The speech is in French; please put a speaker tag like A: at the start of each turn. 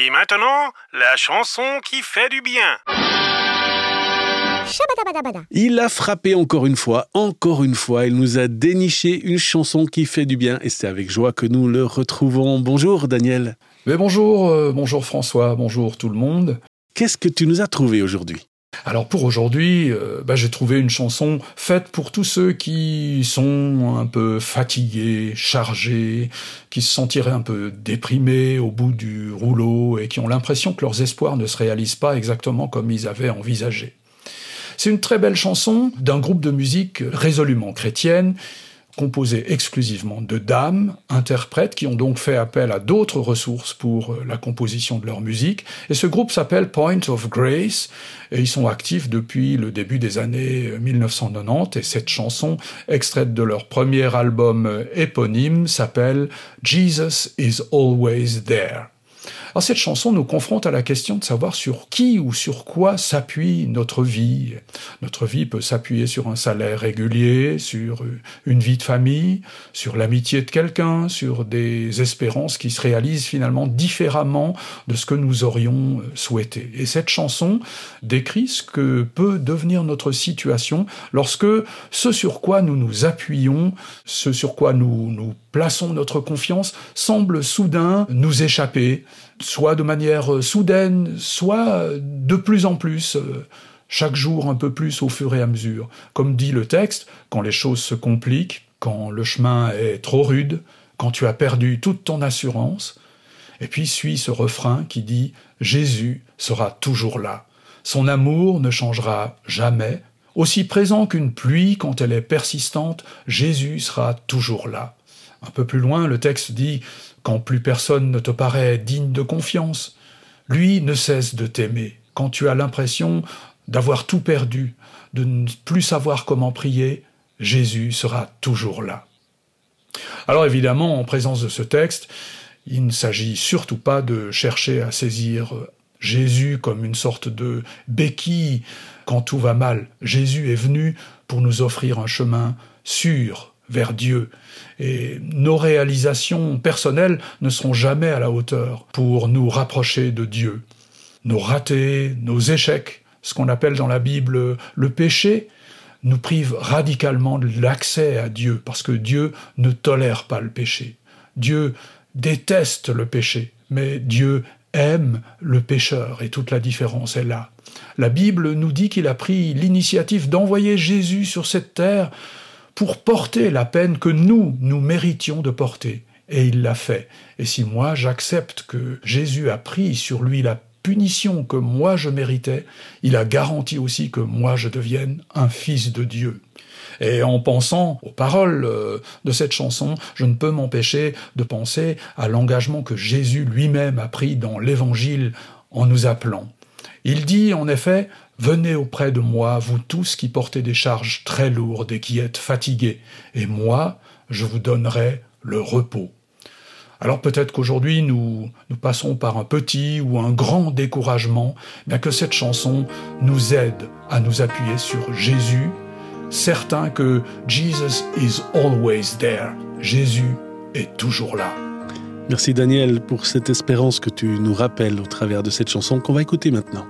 A: Et maintenant, la chanson qui fait du bien.
B: Il a frappé encore une fois, encore une fois. Il nous a déniché une chanson qui fait du bien et c'est avec joie que nous le retrouvons. Bonjour Daniel.
C: Mais bonjour, euh, bonjour François, bonjour tout le monde.
B: Qu'est-ce que tu nous as trouvé aujourd'hui?
C: Alors pour aujourd'hui, euh, bah, j'ai trouvé une chanson faite pour tous ceux qui sont un peu fatigués, chargés, qui se sentiraient un peu déprimés au bout du rouleau et qui ont l'impression que leurs espoirs ne se réalisent pas exactement comme ils avaient envisagé. C'est une très belle chanson d'un groupe de musique résolument chrétienne composé exclusivement de dames, interprètes, qui ont donc fait appel à d'autres ressources pour euh, la composition de leur musique. Et ce groupe s'appelle Point of Grace, et ils sont actifs depuis le début des années 1990, euh, et cette chanson, extraite de leur premier album euh, éponyme, s'appelle Jesus is Always There. Alors cette chanson nous confronte à la question de savoir sur qui ou sur quoi s'appuie notre vie. Notre vie peut s'appuyer sur un salaire régulier, sur une vie de famille, sur l'amitié de quelqu'un, sur des espérances qui se réalisent finalement différemment de ce que nous aurions souhaité. Et cette chanson décrit ce que peut devenir notre situation lorsque ce sur quoi nous nous appuyons, ce sur quoi nous nous plaçons notre confiance, semble soudain nous échapper, soit de manière euh, soudaine, soit euh, de plus en plus, euh, chaque jour un peu plus au fur et à mesure. Comme dit le texte, quand les choses se compliquent, quand le chemin est trop rude, quand tu as perdu toute ton assurance, et puis suit ce refrain qui dit Jésus sera toujours là. Son amour ne changera jamais. Aussi présent qu'une pluie quand elle est persistante, Jésus sera toujours là. Un peu plus loin, le texte dit quand plus personne ne te paraît digne de confiance, lui ne cesse de t'aimer. Quand tu as l'impression d'avoir tout perdu, de ne plus savoir comment prier, Jésus sera toujours là. Alors évidemment, en présence de ce texte, il ne s'agit surtout pas de chercher à saisir Jésus comme une sorte de béquille quand tout va mal. Jésus est venu pour nous offrir un chemin sûr, vers Dieu. Et nos réalisations personnelles ne seront jamais à la hauteur pour nous rapprocher de Dieu. Nos ratés, nos échecs, ce qu'on appelle dans la Bible le péché, nous privent radicalement de l'accès à Dieu, parce que Dieu ne tolère pas le péché. Dieu déteste le péché, mais Dieu aime le pécheur, et toute la différence est là. La Bible nous dit qu'il a pris l'initiative d'envoyer Jésus sur cette terre pour porter la peine que nous, nous méritions de porter. Et il l'a fait. Et si moi j'accepte que Jésus a pris sur lui la punition que moi je méritais, il a garanti aussi que moi je devienne un fils de Dieu. Et en pensant aux paroles euh, de cette chanson, je ne peux m'empêcher de penser à l'engagement que Jésus lui-même a pris dans l'Évangile en nous appelant. Il dit en effet Venez auprès de moi, vous tous qui portez des charges très lourdes et qui êtes fatigués, et moi, je vous donnerai le repos. Alors peut-être qu'aujourd'hui nous, nous passons par un petit ou un grand découragement, bien que cette chanson nous aide à nous appuyer sur Jésus, certain que Jesus is always there. Jésus est toujours là.
B: Merci Daniel pour cette espérance que tu nous rappelles au travers de cette chanson qu'on va écouter maintenant.